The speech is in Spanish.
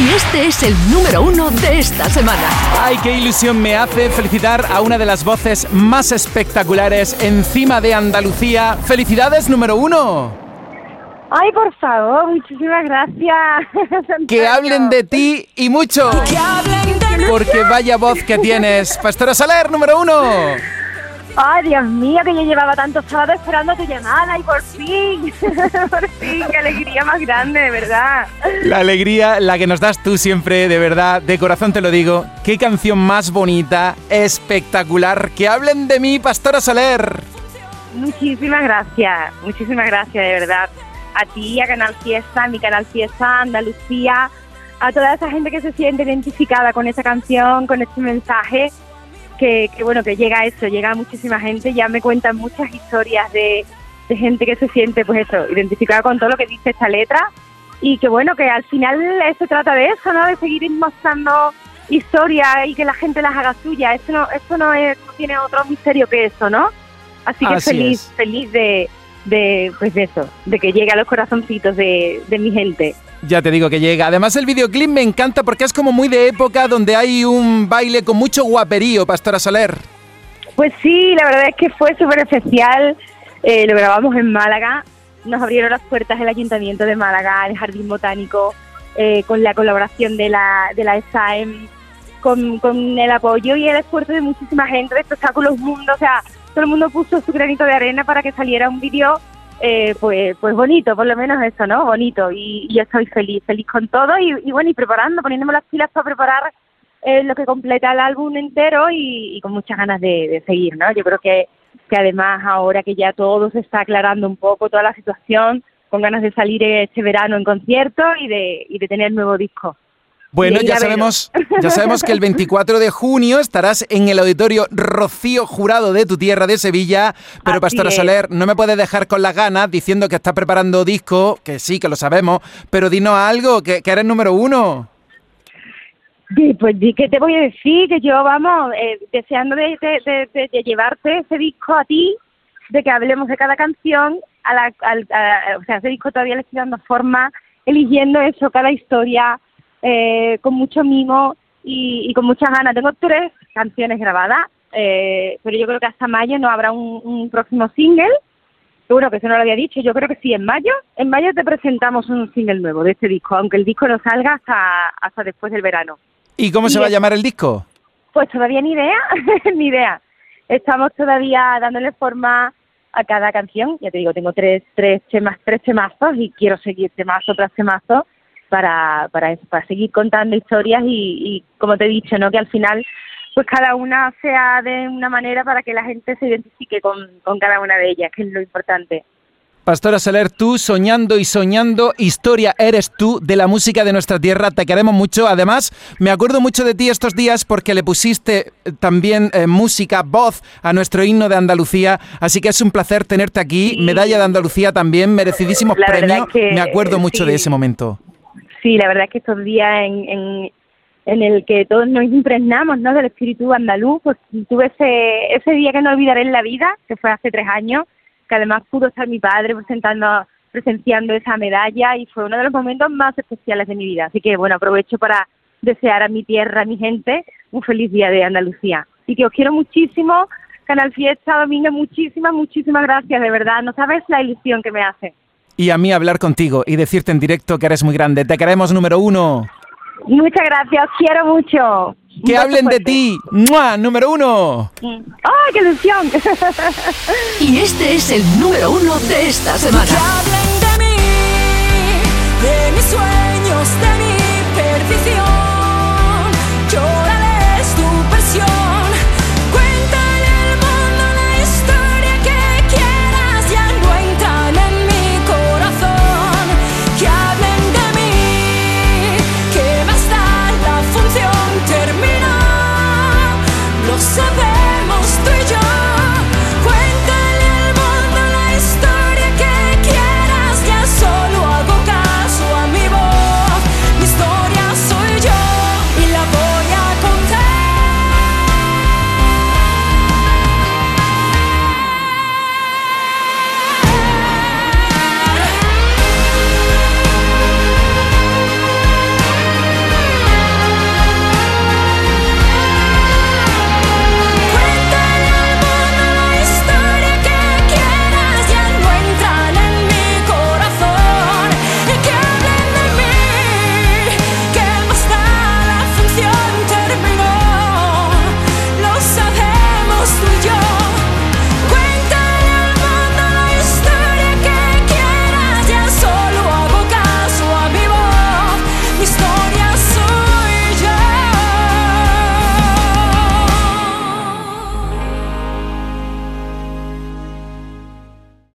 Y este es el número uno de esta semana. Ay, qué ilusión me hace felicitar a una de las voces más espectaculares encima de Andalucía. ¡Felicidades, número uno! Ay, por favor, muchísimas gracias. Que hablen de ti y mucho. Porque vaya voz que tienes. Pastora Saler, número uno. Ay, Dios mío, que yo llevaba tantos sábados esperando tu llamada y por fin, por fin, qué alegría más grande, de verdad. La alegría, la que nos das tú siempre, de verdad, de corazón te lo digo. Qué canción más bonita, espectacular. Que hablen de mí, Pastora Saler. Muchísimas gracias, muchísimas gracias, de verdad. A ti, a Canal Fiesta, a mi Canal Fiesta, Andalucía, a toda esa gente que se siente identificada con esa canción, con este mensaje que, bueno, que llega a eso, llega a muchísima gente, ya me cuentan muchas historias de, gente que se siente, pues eso, identificada con todo lo que dice esta letra y que bueno, que al final se trata de eso, ¿no? De seguir mostrando historias y que la gente las haga suya. Eso no, eso no, es, tiene otro misterio que eso, ¿no? Así que feliz, feliz de, de, pues de eso, de que llegue a los corazoncitos de, de mi gente. Ya te digo que llega. Además el videoclip me encanta porque es como muy de época donde hay un baile con mucho guaperío, Pastora Soler. Pues sí, la verdad es que fue súper especial. Eh, lo grabamos en Málaga. Nos abrieron las puertas el Ayuntamiento de Málaga, el Jardín Botánico, eh, con la colaboración de la, de la SAEM, con, con el apoyo y el esfuerzo de muchísima gente de Espectáculos Mundo. O sea, todo el mundo puso su granito de arena para que saliera un vídeo eh, pues, pues bonito, por lo menos eso, ¿no? Bonito. Y, yo estoy feliz, feliz con todo y, bueno, y preparando, poniéndome las pilas para preparar eh, lo que completa el álbum entero y, con muchas ganas de, seguir, ¿no? Yo creo que, que además ahora que ya todo se está aclarando un poco, toda la situación, con ganas de salir este verano en concierto y de, y de tener nuevo disco. Bueno, ya sabemos, ya sabemos que el 24 de junio estarás en el auditorio Rocío Jurado de tu tierra de Sevilla, pero Pastora Soler, no me puedes dejar con las ganas diciendo que estás preparando disco, que sí, que lo sabemos, pero dinos algo, que, eres número uno. Pues, ¿qué te voy a decir? Que yo, vamos, eh, deseando de, llevarte ese disco a ti, de que hablemos de cada canción, a la, o sea, ese disco todavía le estoy dando forma, eligiendo eso, cada historia, eh, con mucho mimo y, con muchas ganas. Tengo tres canciones grabadas, eh, pero yo creo que hasta mayo no habrá un, próximo single. Seguro que eso no lo había dicho, yo creo que sí, en mayo. En mayo te presentamos un single nuevo de este disco, aunque el disco no salga hasta, hasta después del verano. ¿Y cómo se va a llamar el disco? Pues todavía ni idea, ni idea. Estamos todavía dándole forma a cada canción. Ya te digo, tengo tres, tres, temas, tres temazos y quiero seguir temazo tras temazo para, para, para seguir contando historias y, como te he dicho, ¿no? que al final pues cada una sea de una manera para que la gente se identifique con, con cada una de ellas, que es lo importante. Pastora Soler, tú soñando y soñando, historia eres tú de la música de nuestra tierra, te queremos mucho. Además, me acuerdo mucho de ti estos días porque le pusiste eh, también eh, música, voz a nuestro himno de Andalucía, así que es un placer tenerte aquí. Medalla de Andalucía también, merecidísimos premios. me acuerdo mucho de ese momento. Sí, la verdad es que estos días en, en, el que todos nos impregnamos ¿no? del espíritu andaluz, pues tuve ese, ese día que no olvidaré en la vida, que fue hace tres años, que además pudo estar mi padre presentando, presenciando esa medalla y fue uno de los momentos más especiales de mi vida. Así que bueno, aprovecho para desear a mi tierra, a mi gente, un feliz día de Andalucía. Así que os quiero muchísimo, Canal Fiesta, Domingo, muchísimas, muchísimas gracias, de verdad. No sabes la ilusión que me hace y a mí hablar contigo y decirte en directo que eres muy grande. Te queremos número uno. Muchas gracias, quiero mucho. Que hablen de ti. ¡Mua! Número uno. ¡Ay, qué ilusión! y este es el número uno de esta semana. Que hablen de mí, de mis sueños, de